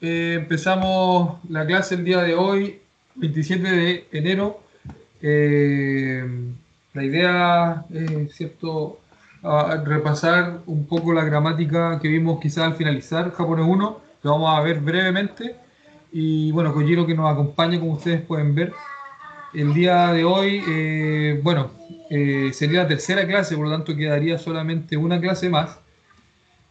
eh, empezamos la clase el día de hoy, 27 de enero. Eh, la idea es, ¿cierto?, repasar un poco la gramática que vimos quizás al finalizar japonés 1, lo vamos a ver brevemente. Y bueno, Kojiro que nos acompaña, como ustedes pueden ver. El día de hoy, eh, bueno, sería la tercera clase, por lo tanto quedaría solamente una clase más.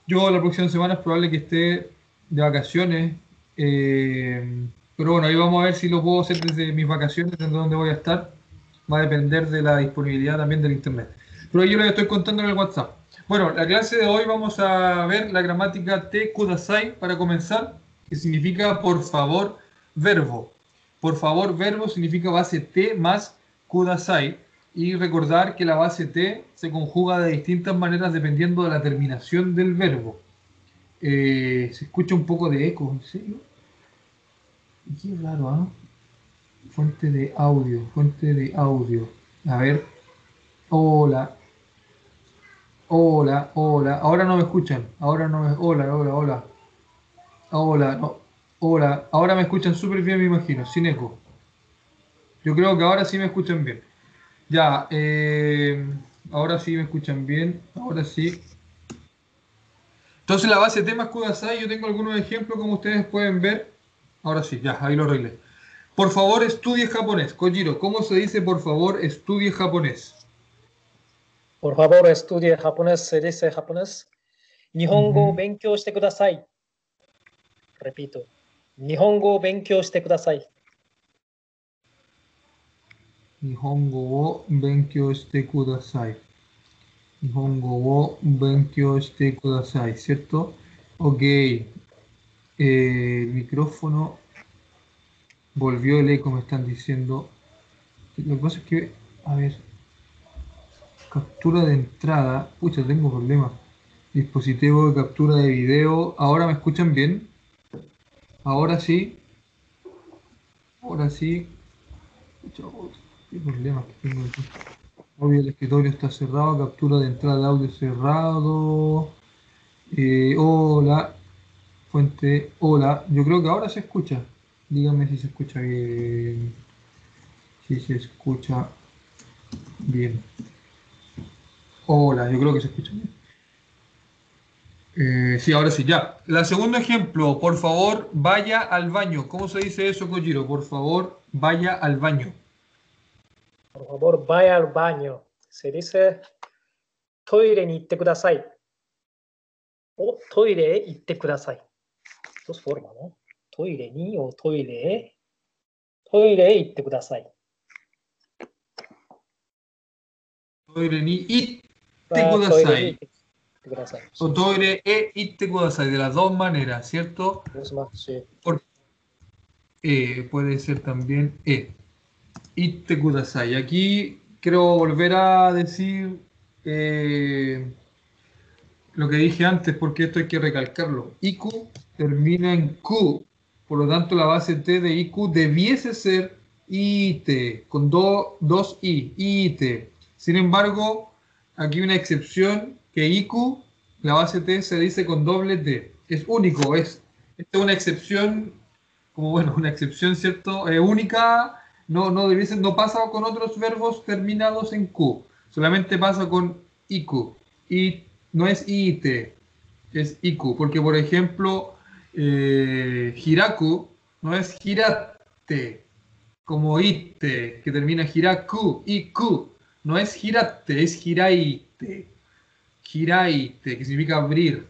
Yo la próxima semana es probable que esté de vacaciones. Eh, pero bueno, ahí vamos a ver si lo puedo hacer desde mis vacaciones, desde donde voy a estar. Va a depender de la disponibilidad también del internet. Pero yo les estoy contando en el WhatsApp. Bueno, la clase de hoy vamos a ver la gramática te kudasai para comenzar, que significa por favor verbo. Por favor verbo significa base te más kudasai. Y recordar que la base te se conjuga de distintas maneras dependiendo de la terminación del verbo. Eh, se escucha un poco de eco, ¿en serio? Qué raro, ¿ah? Fuente de audio, fuente de audio. A ver. Hola. Hola, hola. Ahora no me escuchan. Ahora no me. Hola, hola, hola. Hola, no. Hola. Ahora me escuchan súper bien, me imagino, sin eco. Yo creo que ahora sí me escuchan bien. Ya, eh, ahora sí me escuchan bien. Ahora sí. Entonces la base de temas Kudasai, yo tengo algunos ejemplos como ustedes pueden ver. Ahora sí, ya, ahí lo arreglé. Por favor, estudie japonés. Kojiro, ¿cómo se dice por favor estudie japonés? Por favor, estudie japonés, se dice japonés. Nihongo benkyou shite kudasai. Repito. Nihongo benkyou shite kudasai. Nihongo wo benkyou shite kudasai. Nihongo wo benkyou shite kudasai, ¿cierto? Ok. Eh, micrófono volvió el eco, me están diciendo. Lo que pasa es que, a ver, captura de entrada. Pucha, tengo problemas. Dispositivo de captura de video. ¿Ahora me escuchan bien? Ahora sí. Ahora sí. Pucha, qué problemas que tengo aquí. Obvio, el escritorio está cerrado, captura de entrada de audio cerrado. Eh, hola, fuente, hola. Yo creo que ahora se escucha. Díganme si se escucha bien. Si se escucha bien. Hola, yo creo que se escucha bien. Eh, sí, ahora sí, ya. La segundo ejemplo, por favor, vaya al baño. ¿Cómo se dice eso, Kojiro? Por favor, vaya al baño. Por favor, vaya al baño. Se dice toire ni itte kudasai. O toire itte kudasai. Dos formas, ¿no? Toire ni o toire. Kudasai. Toire ni itte Ah, kudasai. toire ni itte kudasai. O toire e itte kudasai, de las dos maneras, ¿cierto? Dos más, sí. Por- eh, puede ser también e. Itte kudasai. Aquí quiero volver a decir eh, lo que dije antes, porque esto hay que recalcarlo. Iku termina en Q, por lo tanto la base T de Iku debiese ser IT, con do- dos I, IT. Sin embargo, aquí una excepción que Iku, la base T se dice con doble T. Es único, es, esta es una excepción, como bueno, una excepción, ¿cierto? Eh, única, no, no, debiese, no pasa con otros verbos terminados en Q, solamente pasa con Iku. Y no es IT, es Iku, porque por ejemplo, eh, Hiraku no es Hirate, como Ite, que termina Hiraku, Iku, no es Hirate, es Hiraite, Hiraite, que significa abrir,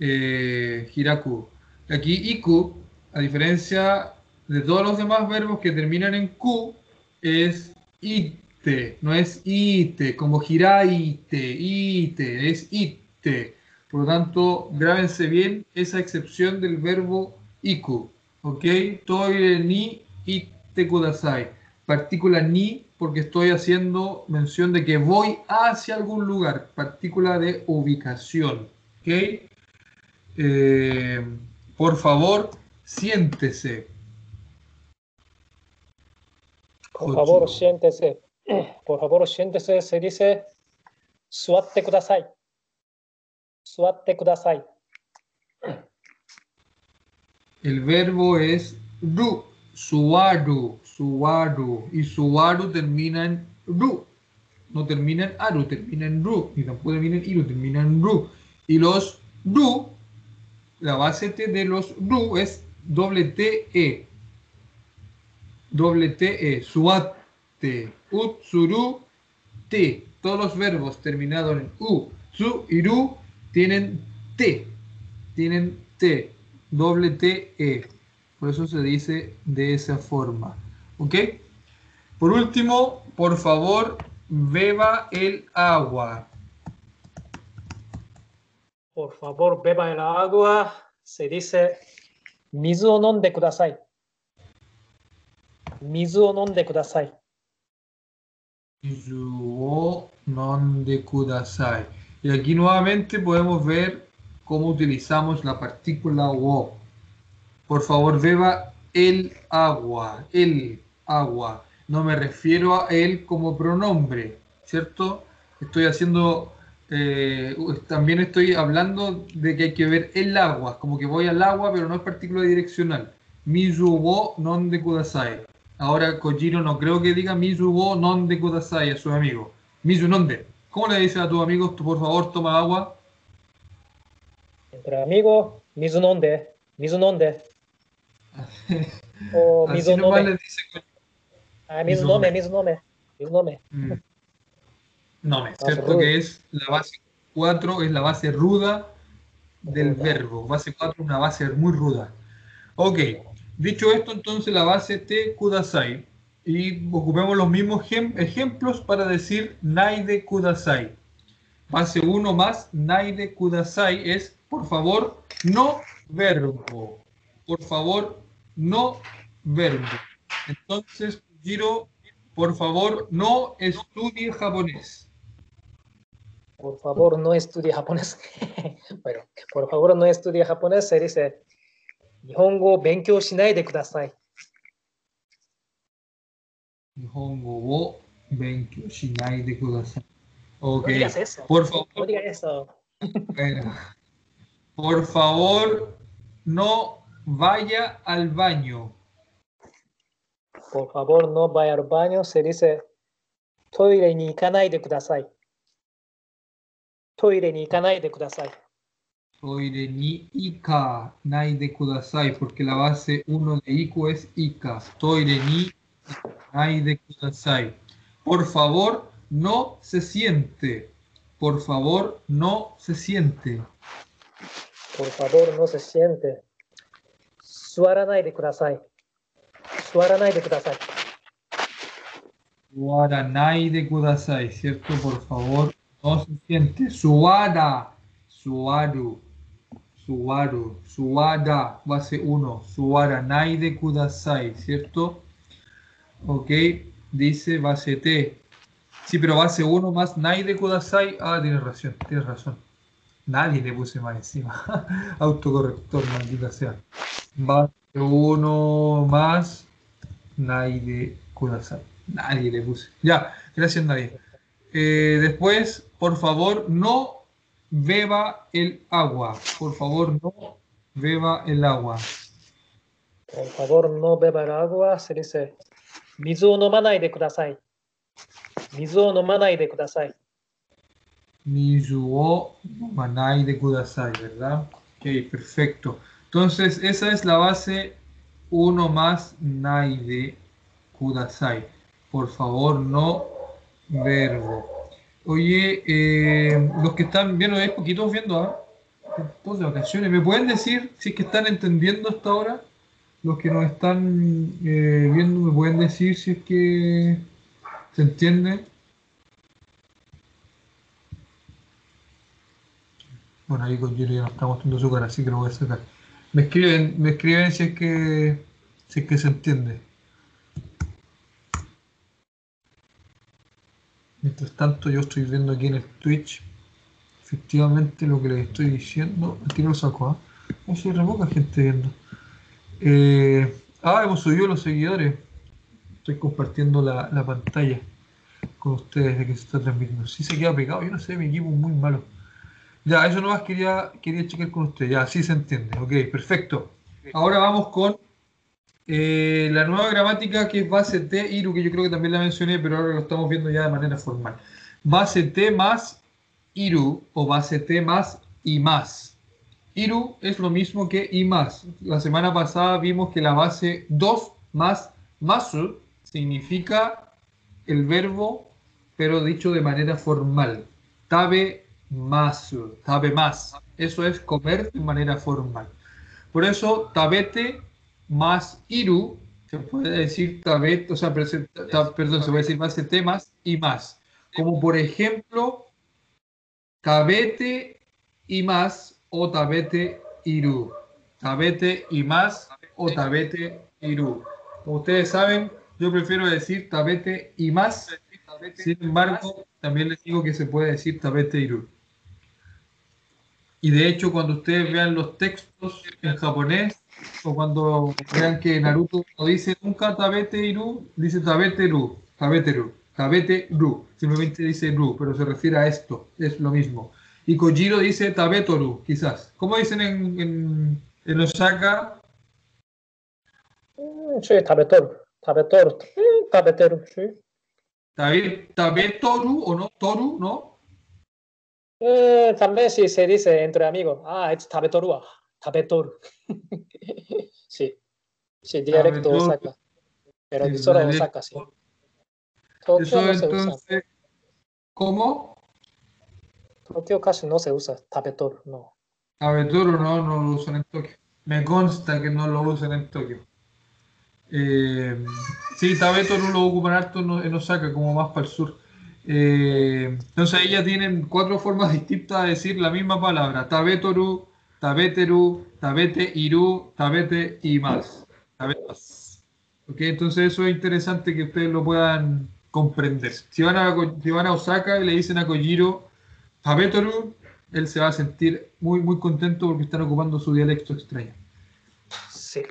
eh, Hiraku. Aquí Iku, a diferencia de todos los demás verbos que terminan en Q, es ite, no es ite, como giraite, ite, es ite. Por lo tanto, grábense bien esa excepción del verbo iku. ¿Ok? Toire ni ite kudasai. Partícula ni porque estoy haciendo mención de que voy hacia algún lugar. Partícula de ubicación. ¿Ok? Eh, por favor, siéntese. Por favor, siéntese. Por favor, siéntese. Se dice, suatte kudasai. Suatte kudasai. El verbo es ru, suaru, suaru. Y suaru termina en ru. No termina en aru, termina en ru. Ni tampoco termina en iru, termina en ru. Y los ru, la base de los ru es doble T-E. Doble T, E. Suate, utsuru, T. Todos los verbos terminados en U, su y ru tienen T. Tienen T. Doble T, E. Por eso se dice de esa forma. ¿Ok? Por último, por favor, beba el agua. Por favor, beba el agua. Se dice 水を飲んでください。水を飲んでください。 Yuo nonde kudasai. Y aquí nuevamente podemos ver cómo utilizamos la partícula wo. Por favor, beba el agua, el agua. No me refiero a él como pronombre, ¿cierto? Estoy haciendo, eh, también estoy hablando de que hay que ver el agua, como que voy al agua, pero no es partícula direccional. Mizu wo nonde kudasai. Ahora Kojiro no creo que diga Misu wo non de kudasai a sus amigos. Misu nonde. ¿Cómo le dices a tus amigos, por favor, toma agua? Entre amigos, Misu nonde. Misu nonde. o Misu nomás le dice Ah, Misu nome, Misu nome. Misu nome. Mm. Nome, ¿cierto? Que es la base 4, es la base ruda del verbo. Base 4 una base muy ruda. Ok dicho esto, entonces la base te kudasai. Y ocupemos los mismos ejem- ejemplos para decir naide kudasai. Base 1 más naide kudasai es, por favor, no verbo. Por favor, no verbo. Entonces, Giro, por favor, no estudie japonés. Por favor, no estudie japonés. bueno, por favor, no estudie japonés. Se dice 日本語を勉強しないでください。日本語を勉強しないでください。Ok. No Por favor. No digas eso. Por favor, no vaya al baño. Por favor, no vaya al baño. Se dice, toire ni ikanai de kudasai. Toire ni ikanai de kudasai. Toire ni Ika nai de kudasai, porque la base 1 de Iku es Ika. Toire ni nai de kudasai. Por favor, no se siente. Por favor, no se siente. Por favor, no se siente. Suaranai de kudasai. Suaranai de kudasai. Suaranai de kudasai, ¿cierto? Por favor, no se siente. Suara. Suaru suaru, suara, base 1. Suaranai de kudasai, ¿cierto? Ok, dice base T. Sí, pero base 1 más nai de kudasai. Ah, tienes razón, tienes razón. Nadie le puse más encima. Autocorrector, maldita sea. Base 1 más nai de kudasai. Nadie le puse. Ya, gracias nadie. Eh, después, por favor, no beba el agua. Por favor, no beba el agua. Por favor, no beba el agua. Se dice, mizu no manai de kudasai. Mizu no manai de kudasai. Mizu o manai de kudasai, ¿verdad? Ok, perfecto. Entonces, esa es la base uno más nai de kudasai. Por favor, no verbo. Oye, eh, los que están viendo, hay poquitos viendo, ¿ah? Todos vacaciones. ¿Me pueden decir si es que están entendiendo hasta ahora? Los que nos están eh, viendo, ¿me pueden decir si es que se entiende? Bueno, ahí con Yuri ya nos está mostrando su cara, así que lo voy a sacar. Me escriben, me escriben si es que si es que se entiende. Mientras tanto, yo estoy viendo aquí en el Twitch efectivamente lo que les estoy diciendo. Aquí lo saco, ¿ah? ¿eh? Poca gente viendo. Eh, ah, hemos subido los seguidores. Estoy compartiendo la, la pantalla con ustedes de que se está transmitiendo. Si se queda pegado, yo no sé, mi equipo es muy malo. Ya, eso nomás quería, quería checar con ustedes. Ya, sí se entiende. Ok, perfecto. ahora vamos con eh, la nueva gramática que es base T, Iru, que yo creo que también la mencioné, pero ahora lo estamos viendo ya de manera formal. Base T más Iru o base T más y más. Iru es lo mismo que y más. La semana pasada vimos que la base 2 más masu significa el verbo, pero dicho de manera formal. Tabe masu, tabe más. Eso es comer de manera formal. Por eso, tabete más iru, se puede decir tabete, o sea, perdón, se puede decir más y más. Como por ejemplo, tabete y más o tabete iru. Tabete y más o tabete iru. Como ustedes saben, yo prefiero decir tabete y más. Sin embargo, también les digo que se puede decir tabete iru. Y de hecho, cuando ustedes vean los textos en japonés, o cuando vean que Naruto no dice nunca tabete iru, dice tabete ru, tabete ru, tabete ru. Simplemente dice ru, pero se refiere a esto, es lo mismo. Y Kojiro dice tabetoru, quizás. ¿Cómo dicen en, en, en Osaka? Mm, sí, tabetoru. Tabetoru. Tabeteru, sí. Tabetoru o no, toru, ¿no? Eh, también sí se dice entre amigos. Ah, es tabetoru. Tabetoru. sí. Sí, dialecto Osaka. Pero sí, solo Osaka, sí. Eso no entonces, ¿cómo? Tokio casi no se usa tabetoru, no. Tabetoru no, no lo usan en Tokio. Me consta que no lo usan en Tokio. Eh, sí, tabetoru lo ocupan harto en Osaka, como más para el sur. Eh, entonces ellas tienen cuatro formas distintas de decir la misma palabra. Tabetoru, tabeteru, tabete, iru, tabete y más. Tabetas. Okay, entonces eso es interesante que ustedes lo puedan comprender. Si van a, si van a Osaka y le dicen a Kojiro Tabetoru, él se va a sentir muy, muy contento porque están ocupando su dialecto extraño. Sí,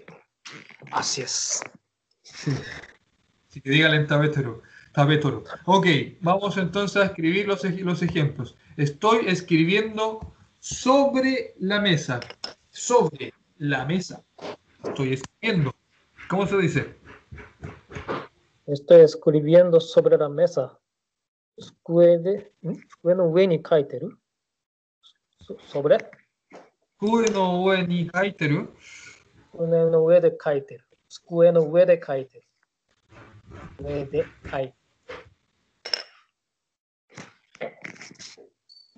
así es. Sí. Así que díganle en Tabetoru. Ok, vamos entonces a escribir los, ejemplos. Estoy escribiendo sobre la mesa. Sobre la mesa. Estoy escribiendo. ¿Cómo se dice? Estoy escribiendo sobre la mesa. Sobre.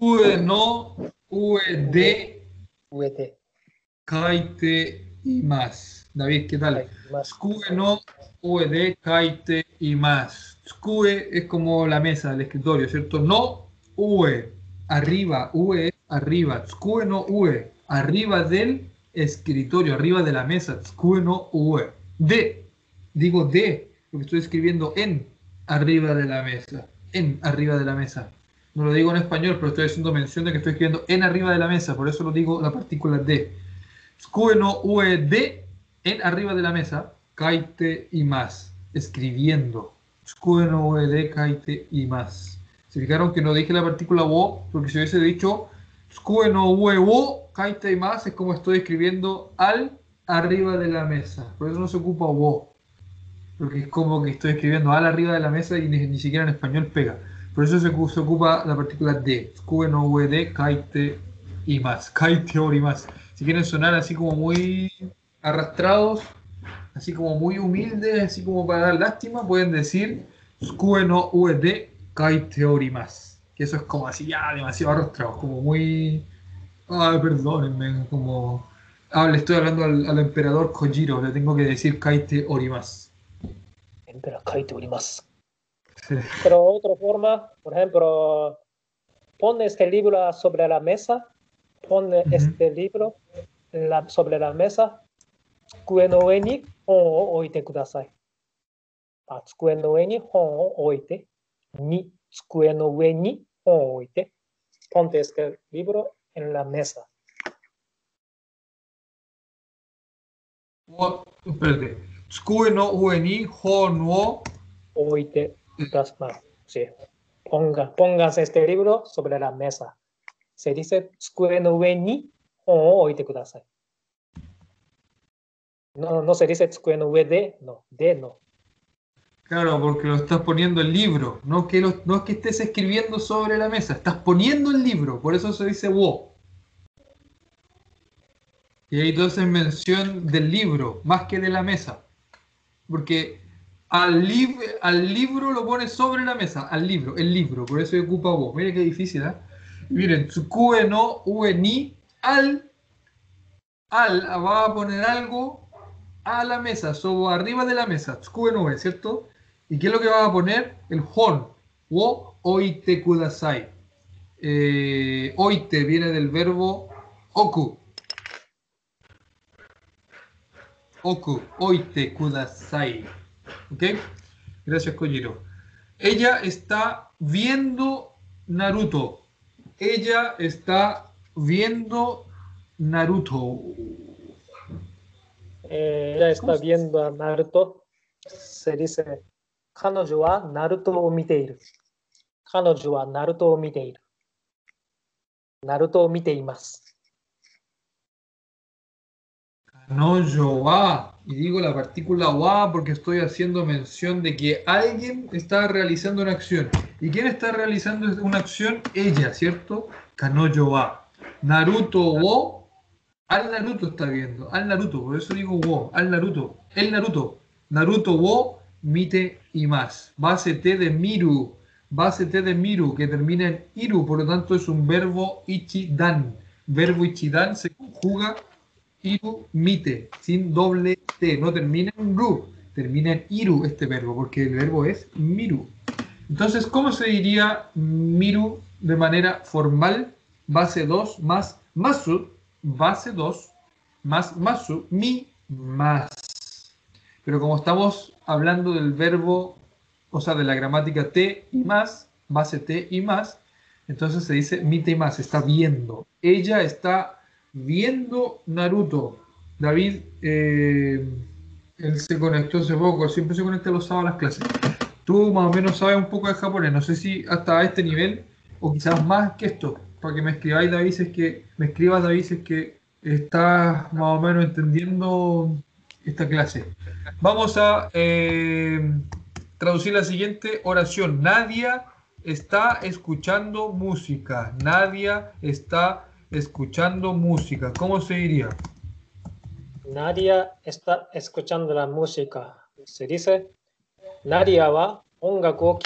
UNO, UED, UET, Kaite y más. David, ¿qué tal? no UED, Kaite y más. Skue es como la mesa del escritorio, ¿cierto? No, UE, arriba, UE, arriba. Skue no, UE, arriba del escritorio, arriba de la mesa. Skue no, UE. D, digo D, porque estoy escribiendo en, arriba de la mesa. En, arriba de la mesa. No lo digo en español, pero estoy haciendo mención de que estoy escribiendo en arriba de la mesa, por eso lo digo la partícula de. Skue no ue de en arriba de la mesa, kaite y más, escribiendo. Skue no ue de kaite y más. Se fijaron que no dije la partícula wo, porque si hubiese dicho skue no ue wo, kaite y más, es como estoy escribiendo al arriba de la mesa. Por eso no se ocupa wo. Porque es como que estoy escribiendo al arriba de la mesa y ni, ni siquiera en español pega. Por eso se, ocupa la partícula de. Skue no ue de kaite y más. Kaite y más. Si quieren sonar así como muy arrastrados, así como muy humildes, así como para dar lástima, pueden decir Skue no UED Kai Teori más. Que eso es como así ya demasiado arrastrados, como muy. Ay, perdónenme, como. Ah, le estoy hablando al, al emperador Kojiro, le tengo que decir Kaite Orimas. Emperador Kaite Orimas. Pero otra forma, por ejemplo, pone este libro sobre la mesa, pone uh -huh. este libro la, sobre la mesa, oh, kue oh, no ni hon o oite kudasai. Ah, tsukue no ue ni hon o oite. Ni, tsukue no ue ni hon o oite. Ponte este libro en la mesa. O, espérate. Tsukue no ue ni hon o oite las pongas este libro sobre la mesa. Se dice, tsukue no o oite kudasai. No, se dice tsukue no ue de, no. Claro, porque lo estás poniendo el libro, no, que no es que estés escribiendo sobre la mesa, estás poniendo el libro, por eso se dice wo. Y ahí entonces mención del libro, más que de la mesa. Porque al, lib- al libro lo pones sobre la mesa, al libro, el libro, por eso ocupa wo. Mira qué difícil, ¿eh? Miren, tsukue no ue ni al, al, va a poner algo a la mesa, sobre arriba de la mesa, tsukue no ue, ¿cierto? ¿Y qué es lo que va a poner? El hon, wo oite kudasai. Eh, oite viene del verbo oku. Oku, oite kudasai. ¿Ok? Gracias, Kojiro. Ella está viendo Naruto. Ella está viendo Naruto. Eh, ella está viendo a Naruto. Se dice, Kanojo wa Naruto o miteiru. Kanojo wa Naruto o miteiru. Naruto o miteimasu. No yo wa. Y digo la partícula wa porque estoy haciendo mención de que alguien está realizando una acción. ¿Y quién está realizando una acción? Ella, ¿cierto? Kanoyo wa. Naruto wo. Al Naruto está viendo. Al Naruto. Por eso digo wo. Al Naruto. El Naruto. Naruto wo. Mite y más. Base T de Miru. Base de Miru que termina en Iru. Por lo tanto es un verbo ichidan. Verbo ichidan se conjuga Iru mite, sin doble T, no termina en ru, termina en iru este verbo, porque el verbo es miru. Entonces, ¿cómo se diría miru de manera formal? Base 2 más masu, base 2 más masu, mi más. Pero como estamos hablando del verbo, o sea, de la gramática T y más, base T y más, entonces se dice mite y más, está viendo. Ella está viendo Naruto. David, eh, él se conectó hace poco, siempre se conecta los sábados a las clases. Tú más o menos sabes un poco de japonés, no sé si hasta este nivel o quizás más que esto, para que me escribáis David, es que me escribas David, es que estás más o menos entendiendo esta clase. Vamos a eh, traducir la siguiente oración. Nadia está escuchando música. Nadia está escuchando música. ¿Cómo se diría? Nadia está escuchando la música. Se dice, Nadia wa ongaku o.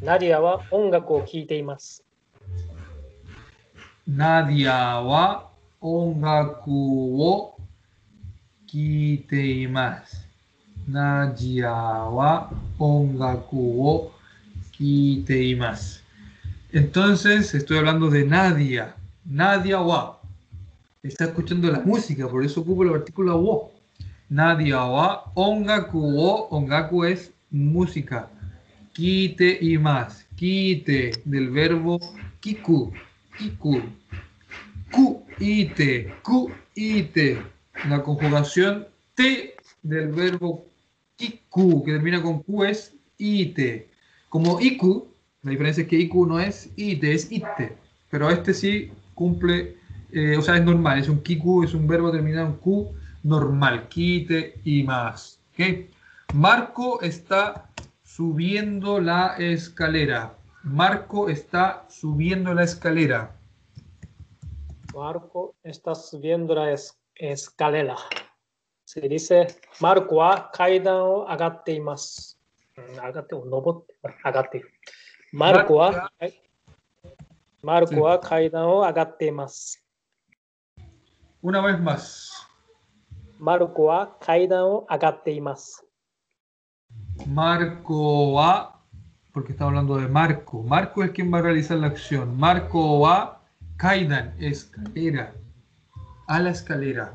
Nadia wa ongaku o. Nadia wa ongaku wo. Nadia wa ongaku wo. Entonces, estoy hablando de Nadia. Nadia wa. Está escuchando la música, por eso ocupo la partícula wo. Nadia wa ongaku wo. Ongaku es música. Kite y más. Kite del verbo kiku. Kiku. Ku ite. Ku ite. La conjugación te del verbo kiku, que termina con ku, es ite. Como iku, la diferencia es que IQ no es IT, es ITE, pero este sí cumple, eh, o sea, es normal, es un KIQ, es un verbo terminado en Q normal, quite y más. ¿okay? Marco está subiendo la escalera. Marco está subiendo la escalera. Marco está subiendo la es escalera. Se dice, Marco ha caído, agate más. Mm, no. ています。うん上がって、登って、上がっている。マルコは、はいマルコは階段を上がっています。 Una vez más. マルコは階段を上がっています。 Marco va, porque estamos hablando de Marco. Marco es quien va a realizar la acción. Marco va, Kaidan, escalera. A la escalera.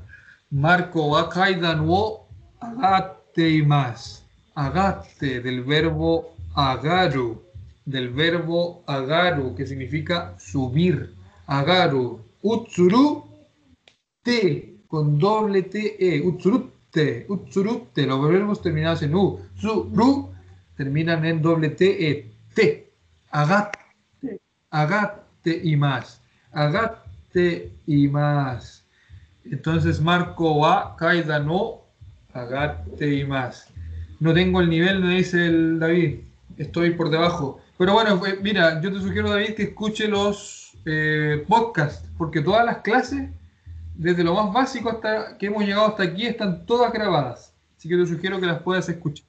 Marco va, Kaidan wo, agate y más. Agate del verbo agaru. Del verbo agaru, que significa subir. Agaru. Utsuru, te, con doble T, E. Utsurute, utsurute. Los verbos terminados en U. Su, terminan en doble T, E. Te. Agate, agate y más. Agate y más. Entonces Marco va, Kaida no, Agate y más. No tengo el nivel, me dice el David. Estoy por debajo. Pero bueno, pues, mira, yo te sugiero, David, que escuche los eh, podcasts, porque todas las clases, desde lo más básico hasta que hemos llegado hasta aquí, están todas grabadas. Así que te sugiero que las puedas escuchar.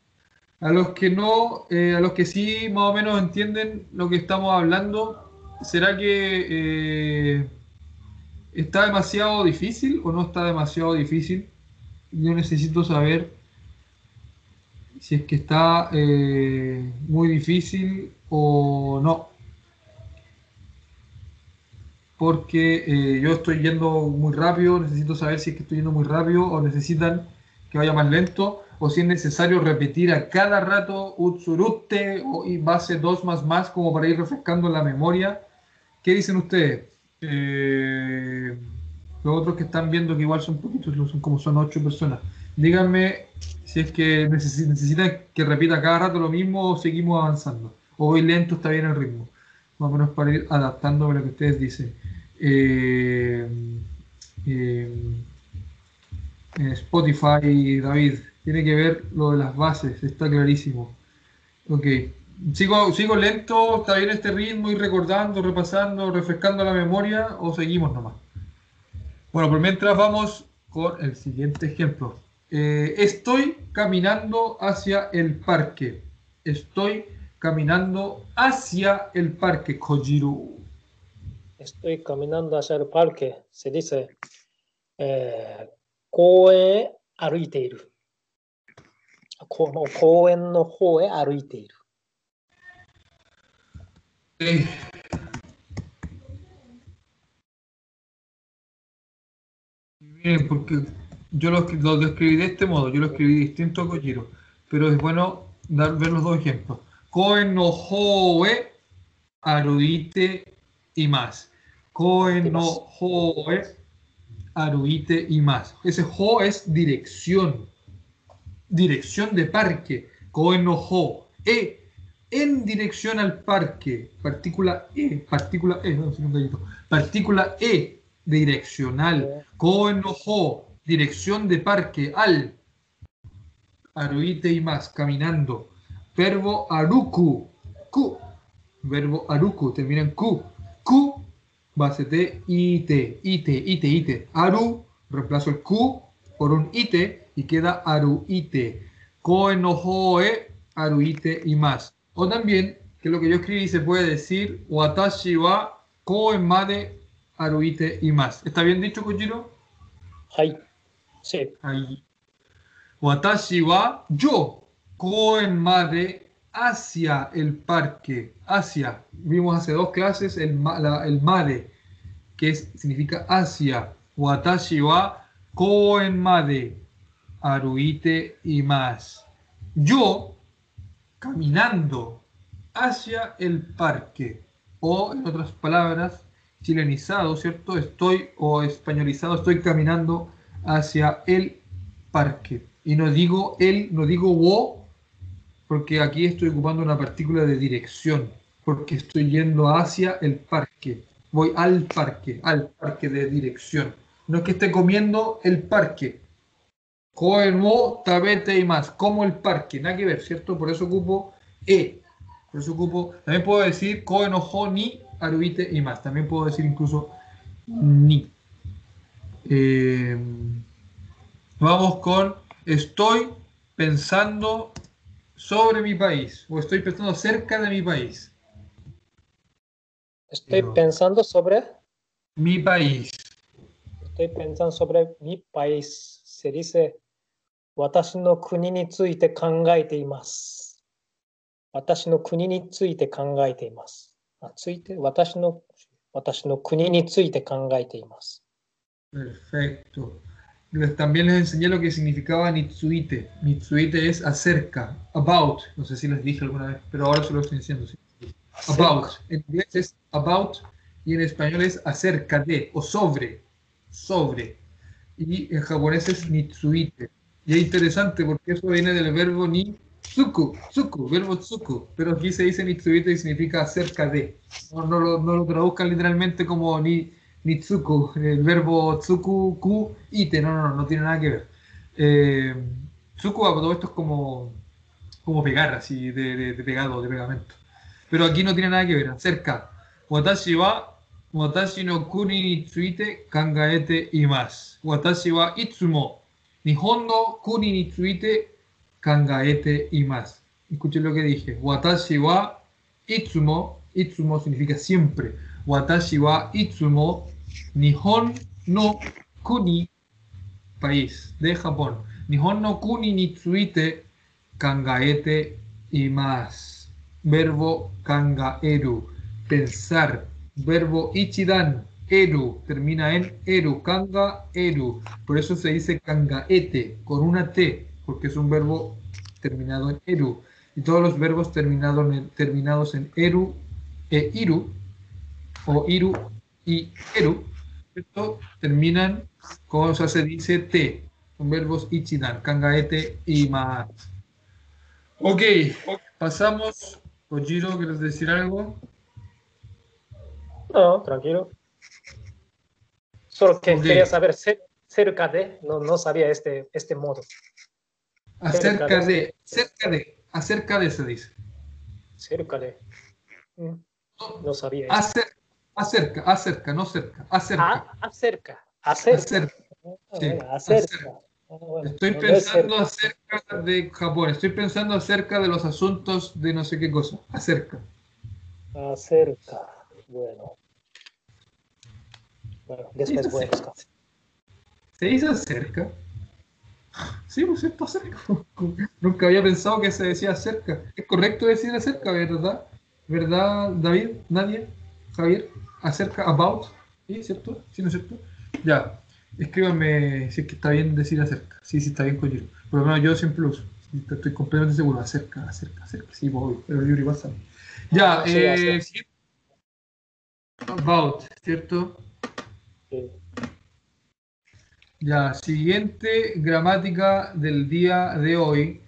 A los que no, eh, a los que sí más o menos entienden lo que estamos hablando, ¿será que eh, está demasiado difícil o no está demasiado difícil? Yo necesito saber si es que está muy difícil o no. Porque yo estoy yendo muy rápido, necesito saber si es que estoy yendo muy rápido o necesitan que vaya más lento o si es necesario repetir a cada rato Utsurute o, y base 2 más más como para ir refrescando la memoria. ¿Qué dicen ustedes? Eh, los otros que están viendo que igual son poquitos, como son 8 personas. Díganme si es que necesitan que repita cada rato lo mismo o seguimos avanzando. O voy lento, está bien el ritmo. Más o menos para ir adaptando a lo que ustedes dicen. Eh, eh, Spotify, David, tiene que ver lo de las bases, está clarísimo. Ok, ¿Sigo, ¿sigo lento? ¿Está bien este ritmo? ¿Ir recordando, repasando, refrescando la memoria o seguimos nomás? Bueno, por mientras vamos con el siguiente ejemplo. Eh, estoy caminando hacia el parque. Estoy caminando hacia el parque Kojiro. Estoy caminando hacia el parque. Se dice eh, Koe Aruiteiru. Koen no Koe Aruiteiru. Eh. Bien, porque yo lo, lo, describí de este modo, yo lo escribí distinto a Kojiro, pero es bueno dar, ver los dos ejemplos. Koen no aruite y más. Koen no aruite y más. Ese ho es dirección dirección de parque, ho e, en dirección al parque, partícula e, partícula e, partícula e, direccional, ho dirección de parque, al, aruite y más, caminando, verbo aruku, ku, verbo aruku, termina en ku, ku, base T, ite, ite, ite, ite, aru, reemplazo el ku por un ite, y queda aruite. Koenohoe, aruite y más. O también, que lo que yo escribí se puede decir, watashi wa koen made aruite y más. ¿Está bien dicho, Kojiro? Ay, sí. Watashi wa yo, made hacia el parque, hacia. Vimos hace dos clases el, el made, que significa hacia. Watashi wa koen made Aruite y más. Yo, caminando hacia el parque, o en otras palabras, chilenizado, ¿cierto? Estoy, o españolizado, estoy caminando hacia el parque. Y no digo él, no digo wo, porque aquí estoy ocupando una partícula de dirección, porque estoy yendo hacia el parque. Voy al parque, al parque de dirección. No es que esté comiendo el parque, Koenmo, Tabete y más, como el parque, nada que ver, ¿cierto? Por eso ocupo E. Por eso ocupo, también puedo decir Koenojo ni Aruite y más. También puedo decir incluso ni. Eh, vamos con estoy pensando sobre mi país o estoy pensando cerca de mi país. Estoy pensando sobre mi país. Estoy pensando sobre mi país. Se dice 私の国について考えています。私の国について考えています。あついて私の私の国について考えています。Perfecto. También les enseñé lo que significaba Nitsuite. Nitsuite es acerca, about. No sé si les dije alguna vez, pero ahora se lo estoy diciendo. About. En inglés es about y en español es acerca de o sobre. Sobre. Y en japonés es Nitsuite. Y es interesante porque eso viene del verbo ni tsuku, tsuku, verbo tsuku, pero aquí se dice nitsuite y significa cerca de. No, lo, traduzcan literalmente como ni, Nitsuku, el verbo tsuku, ku, ite, no, no, no, no tiene nada que ver. Eh, tsuku, todo esto es como, como pegar, así, de, pegado, de pegamento. Pero aquí no tiene nada que ver, acerca. Watashi wa watashi no kuni ni tsuite kangaete imasu. Watashi wa itsumo nihon no kuni ni tsuite kangaete imasu. Escuchen lo que dije. Watashi wa itsumo, itsumo significa siempre. Watashi wa itsumo nihon no kuni, país de Japón. Nihon no kuni ni tsuite kangaete imasu verbo kangaeru, pensar, verbo ichidan, eru, termina en eru, kanga, eru. Por eso se dice kangaete, con una T, porque es un verbo terminado en eru. Y todos los verbos terminados en, terminados en eru e iru, o iru y eru, esto terminan con, o sea, se dice T, son verbos ichidan, kangaete y más. Ok, pasamos Kojiro, ¿quieres decir algo? No, tranquilo. Solo que quería saber cer- cerca de, no, no sabía este, este modo. Acerca Cerca de, cerca de, acerca de se dice. Cerca de. Mm, No, No sabía. eso. Acer- acerca, acerca, no cerca, acerca, Ah, acerca. Acerca. acerca. Sí, acerca. bueno, Estoy no es pensando cerca. acerca de Japón, estoy pensando acerca de los asuntos de no sé qué cosa, acerca. Acerca. Bueno. Bueno, después voy a buscar. ¿Se dice acerca? Sí, pues esto acerca. Nunca había pensado que se decía acerca. Es correcto decir acerca, ¿verdad? ¿Verdad, David? ¿Nadie? ¿Javier? ¿Acerca? ¿About? ¿Sí, cierto? ¿Sí, no es cierto? Ya. Escríbanme si es que está bien decir acerca. Sí, sí, está bien con Yuri. Por lo menos yo siempre lo uso. Estoy completamente seguro. Acerca, acerca, acerca. Sí, voy. Pero Yuri igual sabe. Ya, Ah, sí, eh. About, ¿cierto? Sí. Ya, siguiente gramática del día de hoy.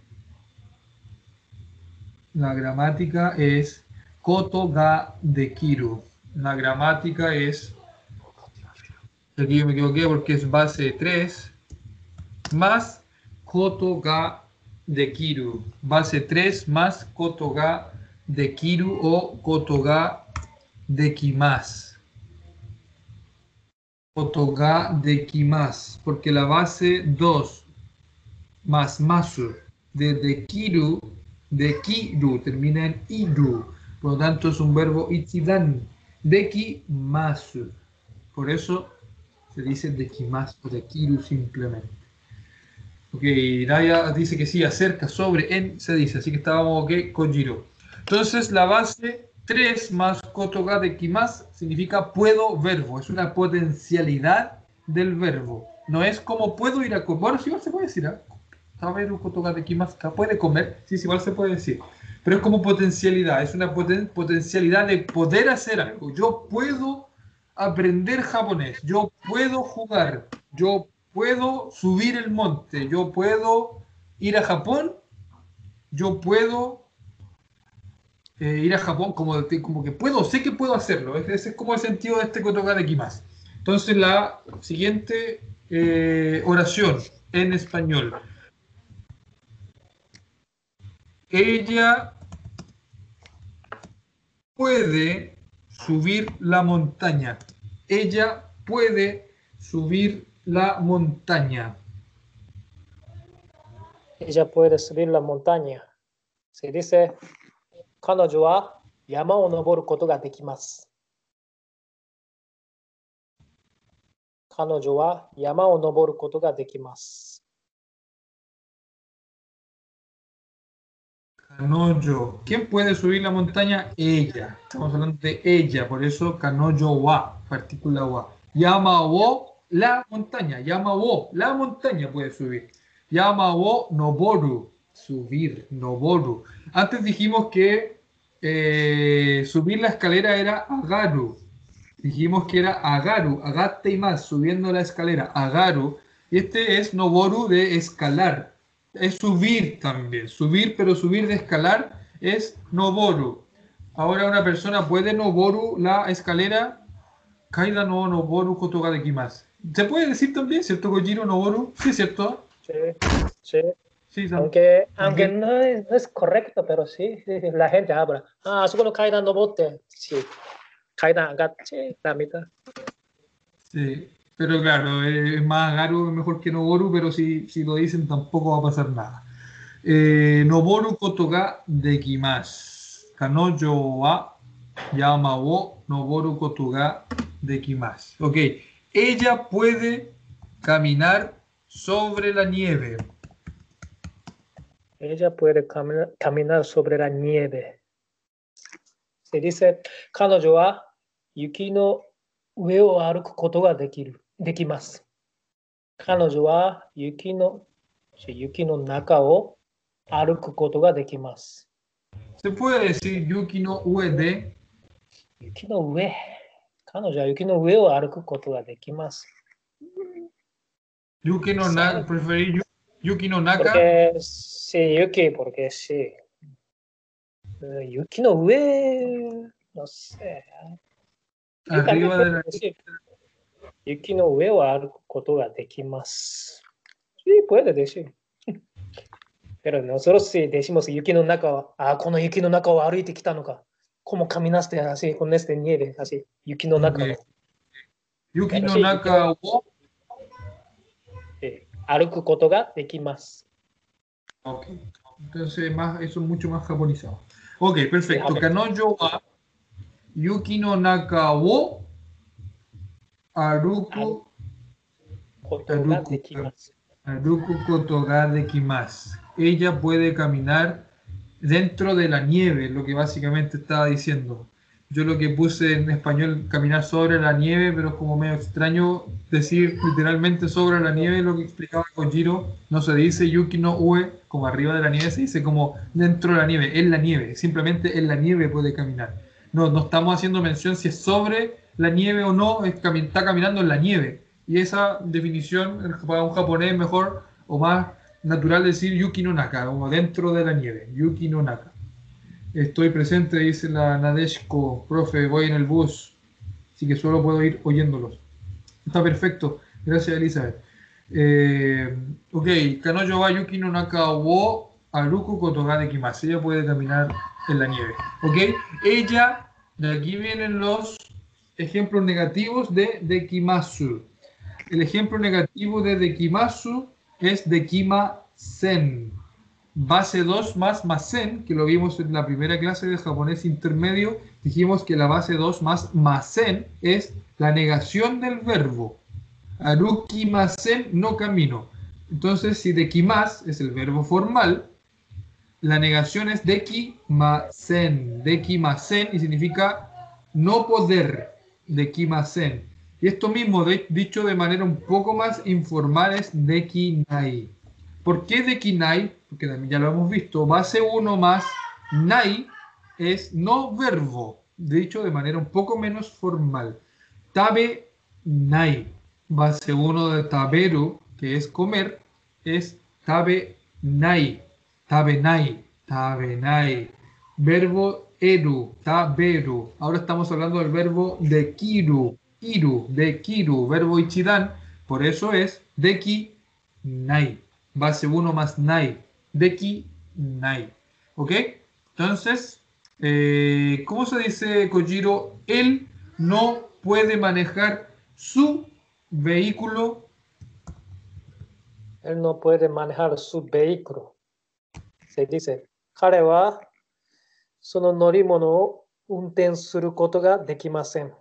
La gramática es koto ga dekiru. La gramática es. Aquí yo me equivoqué porque es base 3 más koto ga dekiru. Base 3 más koto ga dekiru o koto ga dekimasu. Kotoga de Kimas, porque la base 2 más masu de dekiru, dekiru termina en iru, por lo tanto es un verbo ichidan, dekimasu. Por eso se dice dekimasu dekiru simplemente. Ok, Naya dice que sí, acerca, sobre, en, se dice, así que estábamos ok, Kojiro. Entonces la base 3 más kotoga de kimas significa puedo verbo, es una potencialidad del verbo. No es como puedo ir a comer. Bueno, igual se puede decir, ¿ah? Saber un kotoga puede comer, sí, sí, igual se puede decir. Pero es como potencialidad, es una poten- potencialidad de poder hacer algo. Yo puedo aprender japonés, yo puedo jugar, yo puedo subir el monte, yo puedo ir a Japón, yo puedo eh, ir a Japón como, como que puedo, sé que puedo hacerlo. Ese es como el sentido de este Kotoga de Kimas. Entonces la siguiente eh, oración en español ella puede subir la montaña. Ella puede subir la montaña. Ella puede subir la montaña. Se dice, Kanojo wa yama o noboru koto ga dekimasu. Kanojo wa yama o noboru koto ga dekimasu. Kanoyo. ¿Quién puede subir la montaña? Ella. Estamos hablando de ella, por eso Kanoyo wa, partícula wa. Yama wo, la montaña. Yama wo, la montaña puede subir. Yama wo noboru, subir, noboru. Antes dijimos que eh, subir la escalera era agaru. Dijimos que era agaru, agate y más, subiendo la escalera, agaru. Y este es noboru de escalar, es subir también, subir, pero subir de escalar es noboru. Ahora una persona puede noboru la escalera, kaida no noboru kotoga de kimas. Se puede decir también, ¿cierto? Kojiro noboru, sí, ¿cierto? Sí, sí. sí aunque, aunque no es, no es, correcto, pero sí, la gente habla. Ah, ah solo kaida nobote. Sí, kaida agache, la mitad. Sí, pero claro, eh, es más Garu mejor que Noboru, pero si, si lo dicen tampoco va a pasar nada. Eh, Noboru Kotoga de Kimas. Kanoyo wa Yama wo Noboru Kotoga de Kimas. Ok, ella puede caminar sobre la nieve. Ella puede cami caminar sobre la nieve. Se dice, Kanoyo wa Yuki no ue o aruku koto ga dekiru. できます。彼女は雪の雪の中を歩くことができます。Se puede decir Yuki no ue de 雪の上。彼女は雪の上を歩くことができます。Yuki no Naka, preferir Yu- Yuki no Naka. Porque sí, Yuki, porque sí. Eh, Yuki no ue, no sé. Arriba de la 雪の上を歩くことができます。いい声でしょ。でも恐ろしい弟子も雪の中を、ああ、この雪の中を歩いてきたのか。こも神なすて足、こんなすて逃げて足、雪の中を。ね、雪の中を？歩くことができます。OK。Entonces, más, eso mucho más japonizado. Ok, perfecto. Kanojo wa yuki Aruku, Aruku Kotoga Kimas. Ella puede caminar dentro de la nieve, lo que básicamente estaba diciendo. Yo lo que puse en español, caminar sobre la nieve, pero es como medio extraño decir literalmente sobre la nieve, lo que explicaba Kojiro, no se dice Yuki no Ue, como arriba de la nieve, se dice como dentro de la nieve, en la nieve, simplemente en la nieve puede caminar. No, no estamos haciendo mención si es sobre la nieve o no, es está caminando en la nieve. Y esa definición para un japonés mejor o más natural decir yuki no naka, como dentro de la nieve, yuki no naka. Estoy presente, dice la Nadeshko, profe, voy en el bus, así que solo puedo ir oyéndolos. Está perfecto, gracias Elizabeth. Eh, ok, Kanojo wa yuki no naka wo aruku kotoga dekimasu. Ella puede caminar en la nieve. Ok, ella, de aquí vienen los ejemplos negativos de dekimasu. El ejemplo negativo de dekimasu es dekimasen. Base 2 más masen, que lo vimos en la primera clase de japonés intermedio, dijimos que la base 2 más masen es la negación del verbo. Arukimasen no camino. Entonces, si dekimas es el verbo formal, la negación es dekimasen. Dekimasen y significa no poder. Dekimasen. Y esto mismo, de- dicho de manera un poco más informal, es dekinai. ¿Por qué dekinai? Porque también ya lo hemos visto. Base 1 más nai es no verbo. Dicho de manera un poco menos formal. Tabe nai. Base 1 de taberu, que es comer, es tabe nai. Tabe nai. Tabe nai. Verbo eru, taberu. Ahora estamos hablando del verbo de kiru, iru, de kiru, verbo ichidan. Por eso es deki nai. Base 1 más nai. Deki nai. ¿Ok? Entonces, eh, ¿cómo se dice Kojiro? Él no puede manejar su vehículo. Él no puede manejar su vehículo. Se dice, 彼はその乗り物を運転することができません。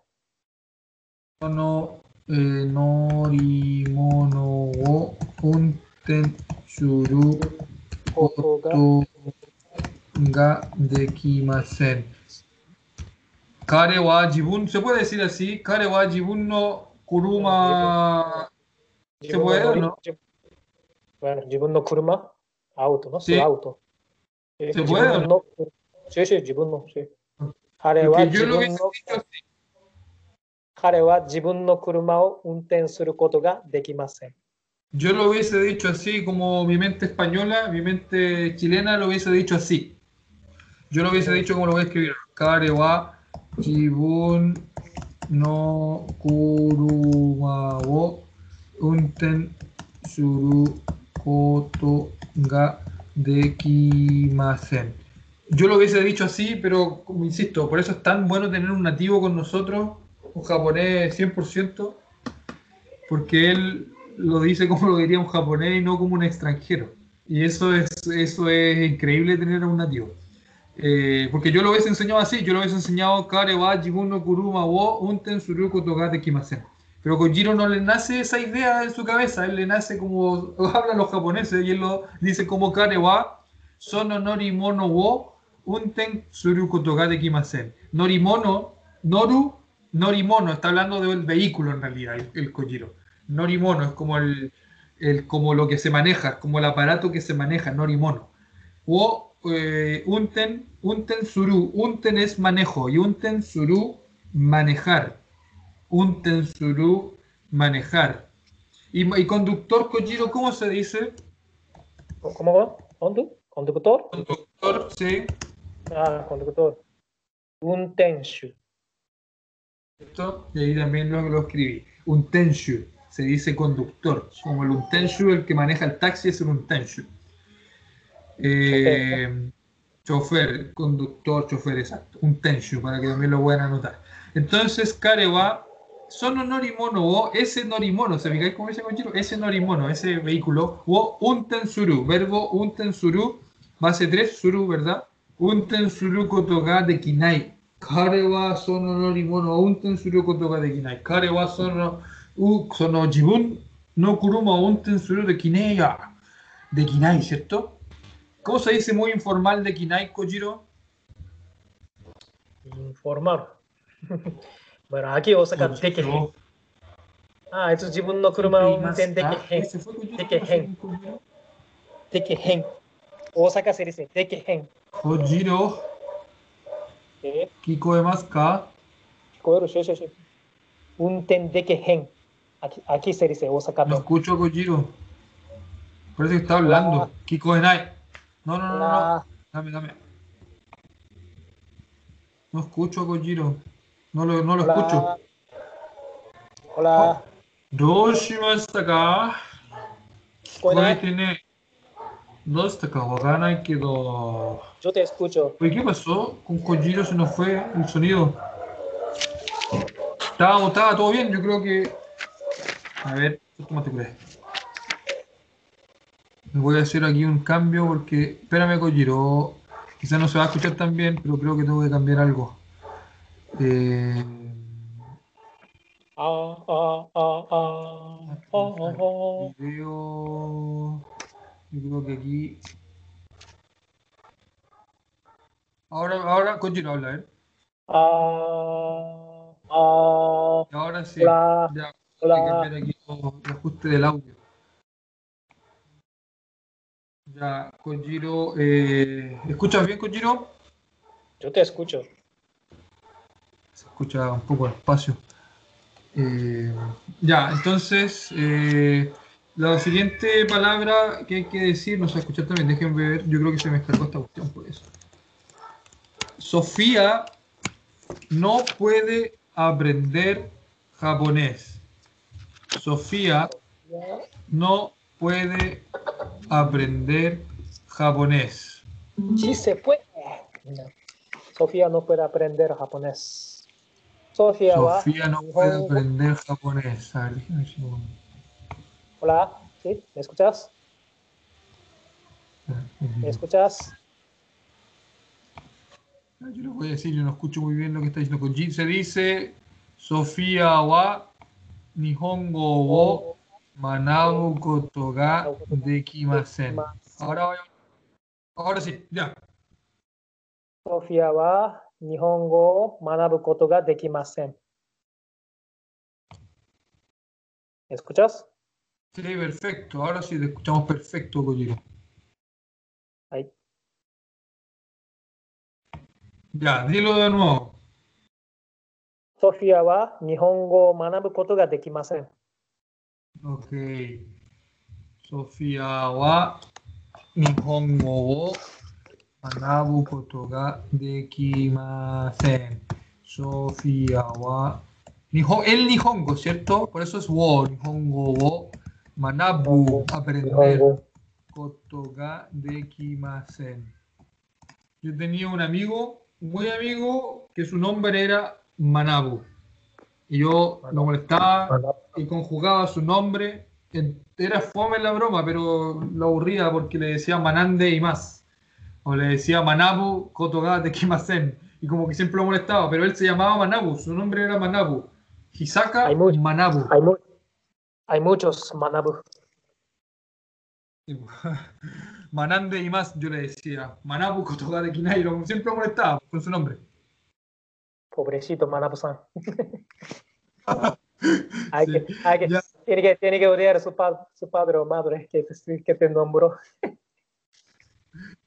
この、えー、乗り物を運転することができません。彼は自分、そこで知らし彼は自分の車、se の自分の車、アウトの、アウト。Se の車分の、sí, sí, 自分の、sí. 彼 Porque は yo 自 lo 分 hubiese の dicho así. 彼は自分の車を運転することができません。 Yo lo hubiese dicho así, como mi mente española, mi mente chilena lo hubiese dicho así. Yo lo hubiese dicho como lo voy a escribir. Kare wa jibun no kuruma wo unten suru koto ga dekimasen. Yo lo hubiese dicho así, pero como insisto, por eso es tan bueno tener un nativo con nosotros, un japonés 100%, porque él lo dice como lo diría un japonés y no como un extranjero. Y eso es, eso es increíble tener a un nativo. Eh, porque yo lo hubiese enseñado así, yo lo hubiese enseñado Kare wa Jibuno Kuruma wo Unten Suruko Togate Kimasen. Pero Kojiro no le nace esa idea en su cabeza, él le nace como hablan los japoneses y él lo dice como Kare wa Sono Norimono wo Unten Suruko Togate Kimasen. Norimono, Noru, Norimono, está hablando del vehículo en realidad, el, el Kojiro. Norimono es como el, el, como lo que se maneja, como el aparato que se maneja, Norimono. O eh, unten, unten suru, unten es manejo y unten suru manejar. Unten suru manejar. Y, y conductor Kojiro, ¿cómo se dice? ¿Cómo va? ¿Condu? ¿Conductor? Conductor, sí. Ah, conductor. Untenshu. Esto, y ahí también lo, lo escribí. Untenshu se dice conductor, como el untenshu, el que maneja el taxi es el untenshu. Eh, chofer, conductor, chofer, exacto. Untenshu, para que también lo puedan anotar. Entonces, Karewa, sono norimono o ese norimono, ¿se fijáis cómo dice Conchiro? Ese norimono, ese vehículo, o untensuru, verbo untensuru, base 3, suru, ¿verdad? 運転することができない。彼はその乗り物を運転することができない。彼はそのその自分の車を運転するできねえや。できない、¿cierto? ¿Cómo se ォーマルできない、コジロ。インフォーマ Kinai, Kojiro? あいつ自分の車を運転できへん。テきへン。でき。大阪せりせ、できへん。Hojiro. ¿Qué? Kiko de Masca. Kiko de sí, sí, sí. Un tendekehen. Aquí, aquí se dice Osaka. No escucho Hojiro. Parece que está hablando. Ah. Kiko de No, no, no, no. Ah. Dame, dame. No escucho a Kojiro. No lo, no lo Hola. escucho. Hola. Doshima está acá. Kiko. No está Kawakana quedó. Yo te escucho. Oye, ¿qué pasó? Con Kojiro se nos fue el sonido. Estaba, estaba todo bien, yo creo que. A ver, ¿cómo te crees? Voy a hacer aquí un cambio porque. Espérame, Kojiro. Quizás no se va a escuchar tan bien, pero creo que tengo que cambiar algo. Eh... Ah, ah, ah, video... Yo creo que aquí. Ahora, ahora, continúa a hablar. Ah, ah, ahora sí. Hola, ya. Hay que cambiar aquí el ajuste del audio. Ya, Kojiro, eh, ¿escuchas bien, Kojiro? Yo te escucho. Se escucha un poco el espacio. Eh, ya, entonces, eh, la siguiente palabra que hay que decir, no sé escuchar también, déjenme ver, yo creo que se me descargó esta cuestión por eso. Sofía no puede aprender japonés. Sofía no puede aprender japonés. Sí se puede. Sofía no puede aprender japonés. Sofía va. Sofía no puede aprender japonés. A ver, déjame si lo- Hola, ¿sí? ¿Me escuchas? ¿Me escuchas? Ah, yo les voy a decir, yo no escucho muy bien lo que está diciendo con Se dice Sofía wa Nihongo wo oh. Manabu kotoga de Kimasen. Ahora, ahora sí, ya. Sofía wa Nihongo Manabu kotoga de Kimasen. ¿Me escuchas? Sí, perfecto. Ahora sí te escuchamos perfecto, Collero. Ahí. Ya, dilo de nuevo. Sofía wa Nihongo manabu koto ga dekimasen. Ok. Sofía wa Nihongo wo manabu koto ga dekimasen. Sofía wa Nihon, el Nihongo, ¿cierto? Por eso es wo, Nihongo wo manabu, aprender, kotoga dekimasen. Yo tenía un amigo, muy amigo, que su nombre era Manabu. Y yo lo molestaba y conjugaba su nombre. Era fome la broma, pero lo aburría porque le decía Manande y más. O le decía Manabu Kotoga Dekimasen. Y como que siempre lo molestaba, pero él se llamaba Manabu, su nombre era Manabu. Hisaka Hay mucho- Manabu. Hay, hay muchos Manabu. Manande y más, yo le decía. Manabu Kotoga de Kinairo, siempre molestaba con su nombre. Pobrecito Manabu-san. hay Sí, que, hay que, tiene, que, tiene que odiar a su, pa- su padre o madre que, te- que te nombró.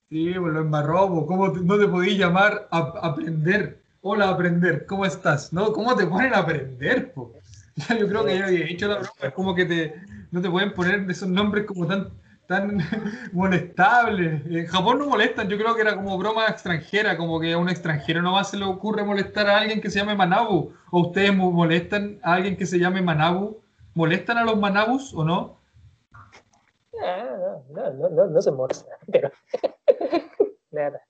Sí, lo embarró. ¿cómo no te podías llamar a, aprender? Hola, aprender, ¿cómo estás? ¿No? ¿Cómo te ponen a aprender? Po? Ya yo creo que ya había hecho la broma, es como que te, no te pueden poner esos nombres como tan, tan molestables. En Japón no molestan, yo creo que era como broma extranjera, como que a un extranjero nomás se le ocurre molestar a alguien que se llame Manabu. ¿O ustedes mo- molestan a alguien que se llame Manabu? ¿Molestan a los Manabus o no? Ah, No, no, no, no, no se molesta. Pero nada.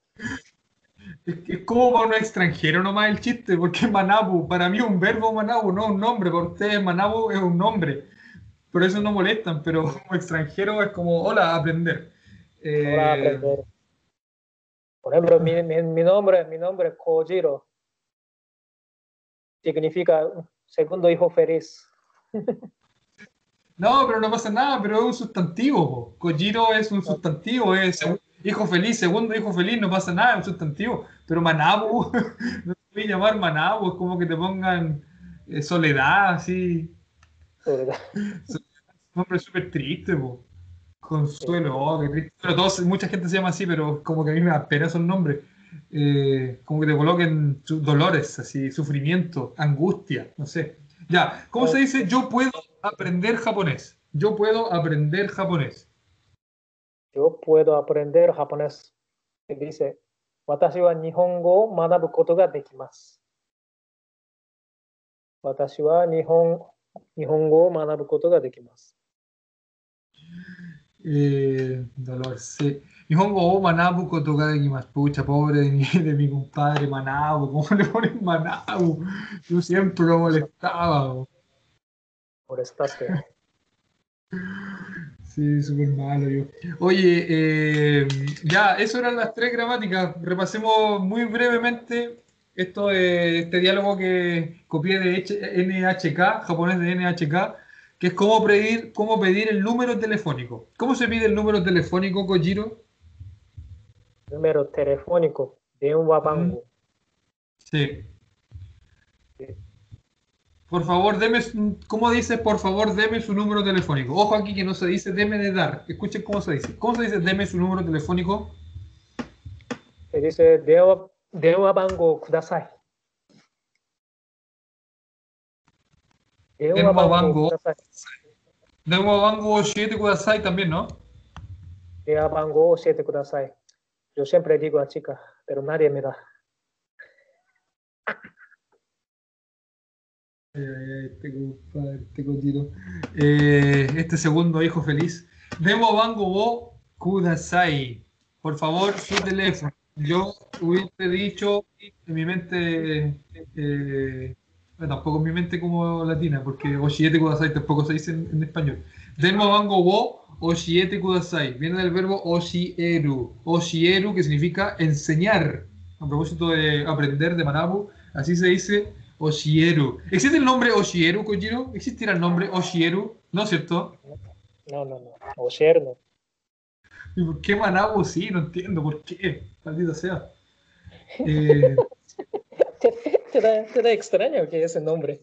Es, como para un extranjero nomás el chiste, porque Manabu, para mí un verbo Manabu, no un nombre, para ustedes Manabu es un nombre. Por eso no molestan, pero como extranjero es como, hola, aprender. Eh, Ahora aprender. Por ejemplo, mi, mi, mi nombre, mi nombre es Kojiro. Significa segundo hijo feliz. no, pero no pasa nada, pero es un sustantivo. Kojiro es un sustantivo, es hijo feliz, segundo hijo feliz, no pasa nada, es un sustantivo. Pero Manabu, no te puedes llamar Manabu, es como que te pongan eh, soledad, así. ¿verdad? nombre súper triste, po. Consuelo, oh, qué triste. Pero todos, mucha gente se llama así, pero como que a mí me da pena esos nombres. Eh, como que te coloquen dolores, así, sufrimiento, angustia, no sé. Ya, ¿cómo se dice? Yo puedo aprender japonés. Yo puedo aprender japonés. Yo puedo aprender japonés. Dice, 私は日本語を学ぶことができます。私は日本,日本語を学ぶことができます。えー日本語を学ぶことができます。ポーチャポーレにでみこんぱれ、マナーブ、ゴールドリン、マナーブ。よし、エンプロモレスタワー。モレスタステ。Sí, súper malo yo. Oye, eh, ya, eso eran las tres gramáticas. Repasemos muy brevemente esto eh, este diálogo que copié de NHK, japonés de NHK, que es cómo pedir, cómo pedir el número telefónico. ¿Cómo se pide el número telefónico, Kojiro? Número telefónico de un wapango. Sí. Por favor, deme, ¿cómo dice? Por favor, deme su número telefónico. Ojo aquí que no se dice deme de dar. Escuchen cómo se dice. ¿Cómo se dice deme su número telefónico? Se dice dewa, dewa bango kudasai. Dewa, dewa bango. Kudasai. Dewa bango 7 kudasai también, ¿no? Dewa bango 7 kudasai. Yo siempre digo a chicas, pero nadie me da. Eh, Este compadre, este Kojiro. Eh, este segundo hijo feliz. Demo bango wo kudasai. Por favor, su teléfono. Yo hubiese dicho en mi mente, eh, bueno, tampoco en mi mente como latina, porque oshiete kudasai tampoco se dice en, en español. Demo bango wo oshiete kudasai. Viene del verbo oshieru. Oshieru que significa enseñar. A propósito de aprender de Manabu, así se dice Oshieru. ¿Existe el nombre Oshieru, Kojiro? ¿Existirá el nombre Oshieru? ¿No es cierto? No, no, no. Oshieru no. ¿Y por qué Manabu? Sí, no entiendo por qué. Maldita sea. Eh, Te, da, te da extraño que ese nombre.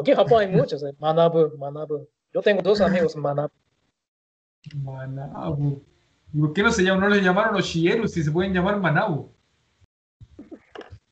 Aquí en Japón hay muchos. eh. Manabu, Manabu. Yo tengo dos amigos Manabu. Manabu. ¿Y por qué no se llaman, no le llamaron Oshieru si se pueden llamar Manabu?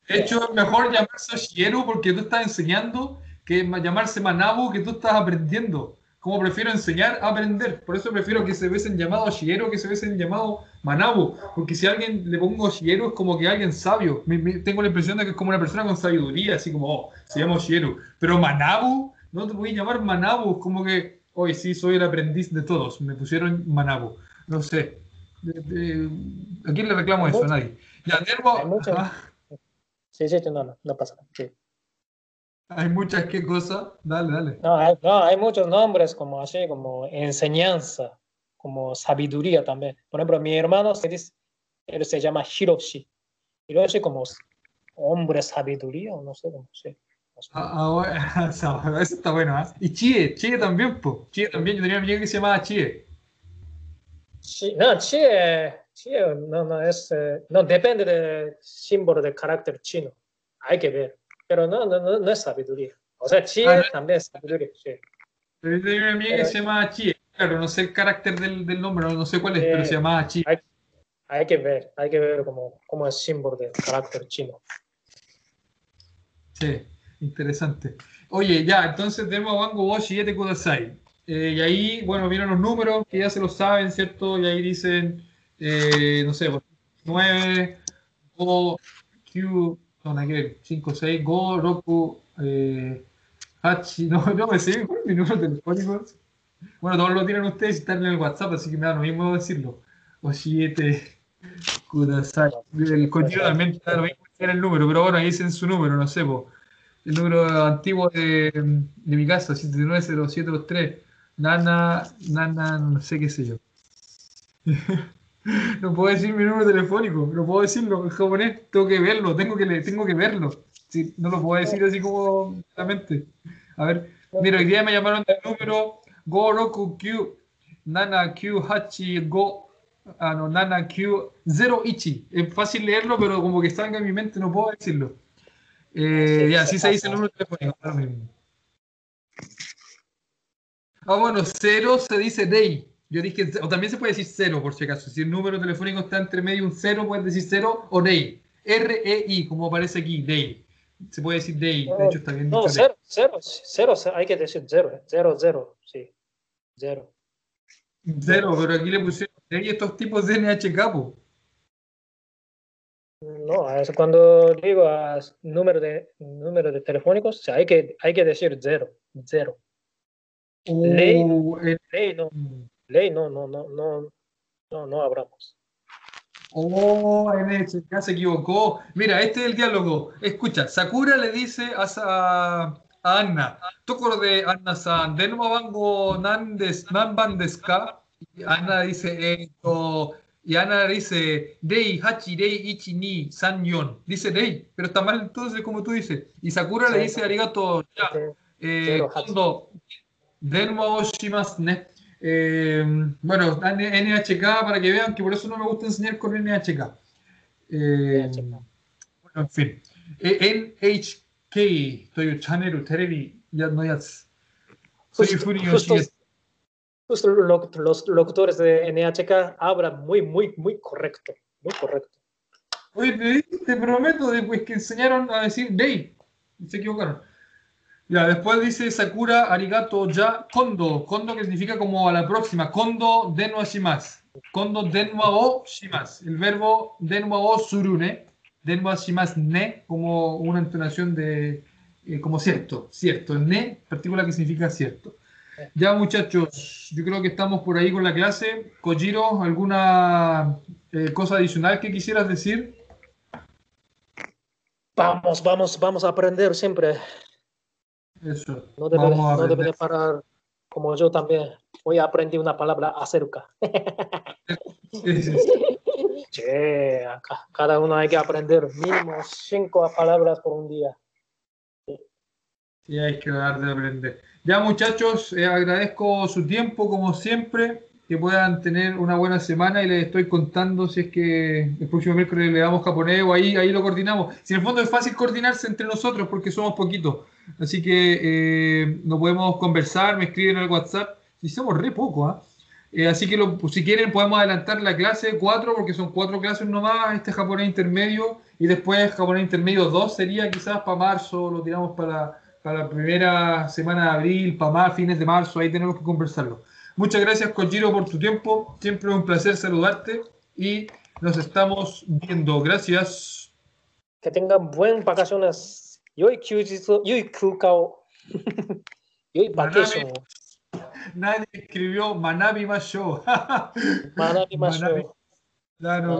De hecho, es mejor llamarse Oshieru porque tú estás enseñando que ma- llamarse Manabu que tú estás aprendiendo. como prefiero enseñar a aprender. Por eso prefiero que se besen llamado Shiero que se besen llamado Manabu. Porque si a alguien le pongo Shiero es como que alguien sabio. tengo la impresión de que es como una persona con sabiduría, así como, oh, se llama Shiero. Pero Manabu, no te voy a llamar Manabu, es como que, hoy sí, soy el aprendiz de todos. Me pusieron Manabu. No sé. ¿A quién le reclamo eso? A nadie. Ya, Sí, sí, no, no, no pasa nada. Sí. Hay muchas qué cosas. Dale, dale. No hay, no, hay muchos nombres como así, como enseñanza, como sabiduría también. Por ejemplo, mi hermano se dice, él se llama Hiroshi. Hiroshi como hombre sabiduría, o no sé cómo sé. Ah, ah, eso está bueno, ¿eh? Y Chie, Chie también, pues. Chie también, yo tenía un amigo que se llamaba Chie. Chie no, Chie, Chie no, no, es, eh, no, depende del símbolo de carácter chino. Hay que ver pero no, no, no, no es sabiduría. O sea, Chie ah, también es sabiduría. Sí. Pero hay una amiga que se llama Chie. Claro, no sé el carácter del, del nombre, no, sé cuál es, pero se llama Chie. Hay, hay, que ver, hay que ver cómo, cómo es símbolo del carácter chino. Sí, interesante. Oye, ya, entonces tenemos a Wango Boshi y Ete Kudasai. Eh, y ahí, bueno, vienen los números que ya se lo saben, ¿cierto? Y ahí dicen, eh, no sé, 9, O, Q, no, no 5, 6, Go, Roku, eh, no, no me sé mi número telefónico. Bueno, todos lo tienen ustedes y están en el WhatsApp, así que me da lo mismo decirlo. O 7, Kudasai. El coño también está lo mismo el número, pero bueno, ahí dicen su número, no sé, po. el número antiguo de, de mi casa, 790-723. Nana, Nana, no sé qué sé yo. No puedo decir mi número telefónico, no puedo decirlo en japonés, tengo que verlo, tengo que, tengo que verlo. Sí, no lo puedo decir así como claramente. A ver, mira, hoy día me llamaron del número Go Roku Q Nana Q Hachi Go ah, no, Nana Q 0 Ichi. Es fácil leerlo, pero como que salga en mi mente no puedo decirlo. Eh, ya, así se dice el número telefónico. Ah, bueno, cero se dice day. Yo dije, o también se puede decir cero, por si acaso. Si el número telefónico está entre medio un cero, puedes decir cero o DEI. R-E-I, como aparece aquí, DEI. Se puede decir DEI, de hecho está bien no, dicho. cero, cero, cero, hay que decir cero, ¿eh? cero, cero, sí, cero. Cero, pero aquí le pusieron DEI estos tipos de NHK, No, es cuando digo a número de, número de telefónicos, hay, que, hay que decir cero, cero. Uh, ley, ley no. Ley, no, no, no, no, no, no abramos. Oh, NHK se equivocó. Mira, este es el diálogo. Escucha, Sakura le dice a, a, Anna, de Anna-san, de nuevo bango nan, des, nan ban Y Anna dice esto. Y Anna dice, Dei, Hachi, Dei, Ichi, Ni, San, Yon. Dice Dei, pero está mal entonces como tú dices. Y Sakura le dice Arigato, ya. Eh, cuando, de nuevo shimasu, ne. Eh, bueno, NHK para que vean que por eso no me gusta enseñar con NHK. Eh, bueno, en fin. Eh, NHK Toyo Channel Terebi ya no ya. Soy justo, justo los locutores de NHK hablan muy, muy, muy correcto. Muy correcto. Oye, te, prometo después que enseñaron a decir Day. Se equivocaron. Ya, después dice Sakura Arigato ya Kondo. Kondo que significa como a la próxima. Kondo denwa shimasu. Kondo denwa o shimasu. El verbo denwa o surune. Denwa shimasu ne como una entonación de eh, como cierto, cierto. Ne, partícula que significa cierto. Ya muchachos, yo creo que estamos por ahí con la clase. Kojiro, ¿alguna eh, cosa adicional que quisieras decir? Vamos, vamos, vamos a aprender siempre. Eso. No debe, no debe parar como yo también. Hoy aprendí una palabra acerca. Sí, sí, Che, cada uno hay que aprender mínimo cinco palabras por un día. Sí, hay que dar de aprender. Ya muchachos, eh, agradezco su tiempo como siempre, que puedan tener una buena semana y les estoy contando si es que el próximo miércoles le damos japonés o ahí, ahí lo coordinamos. Si en el fondo es fácil coordinarse entre nosotros porque somos poquitos. Así que eh, no podemos conversar, me escriben al WhatsApp. Y somos re poco, ¿ah? ¿eh? así que pues, si quieren podemos adelantar la clase 4 porque son cuatro clases nomás, este japonés intermedio y después japonés intermedio 2 sería quizás para marzo, lo tiramos para, para la primera semana de abril, para más fines de marzo, ahí tenemos que conversarlo. Muchas gracias, Kojiro, por tu tiempo. Siempre un placer saludarte y nos estamos viendo. Gracias. Que tengan buenas vacaciones. 良い休日を、良い空間を、良いバケーションを。何学びましょう。学びましょう。Claro,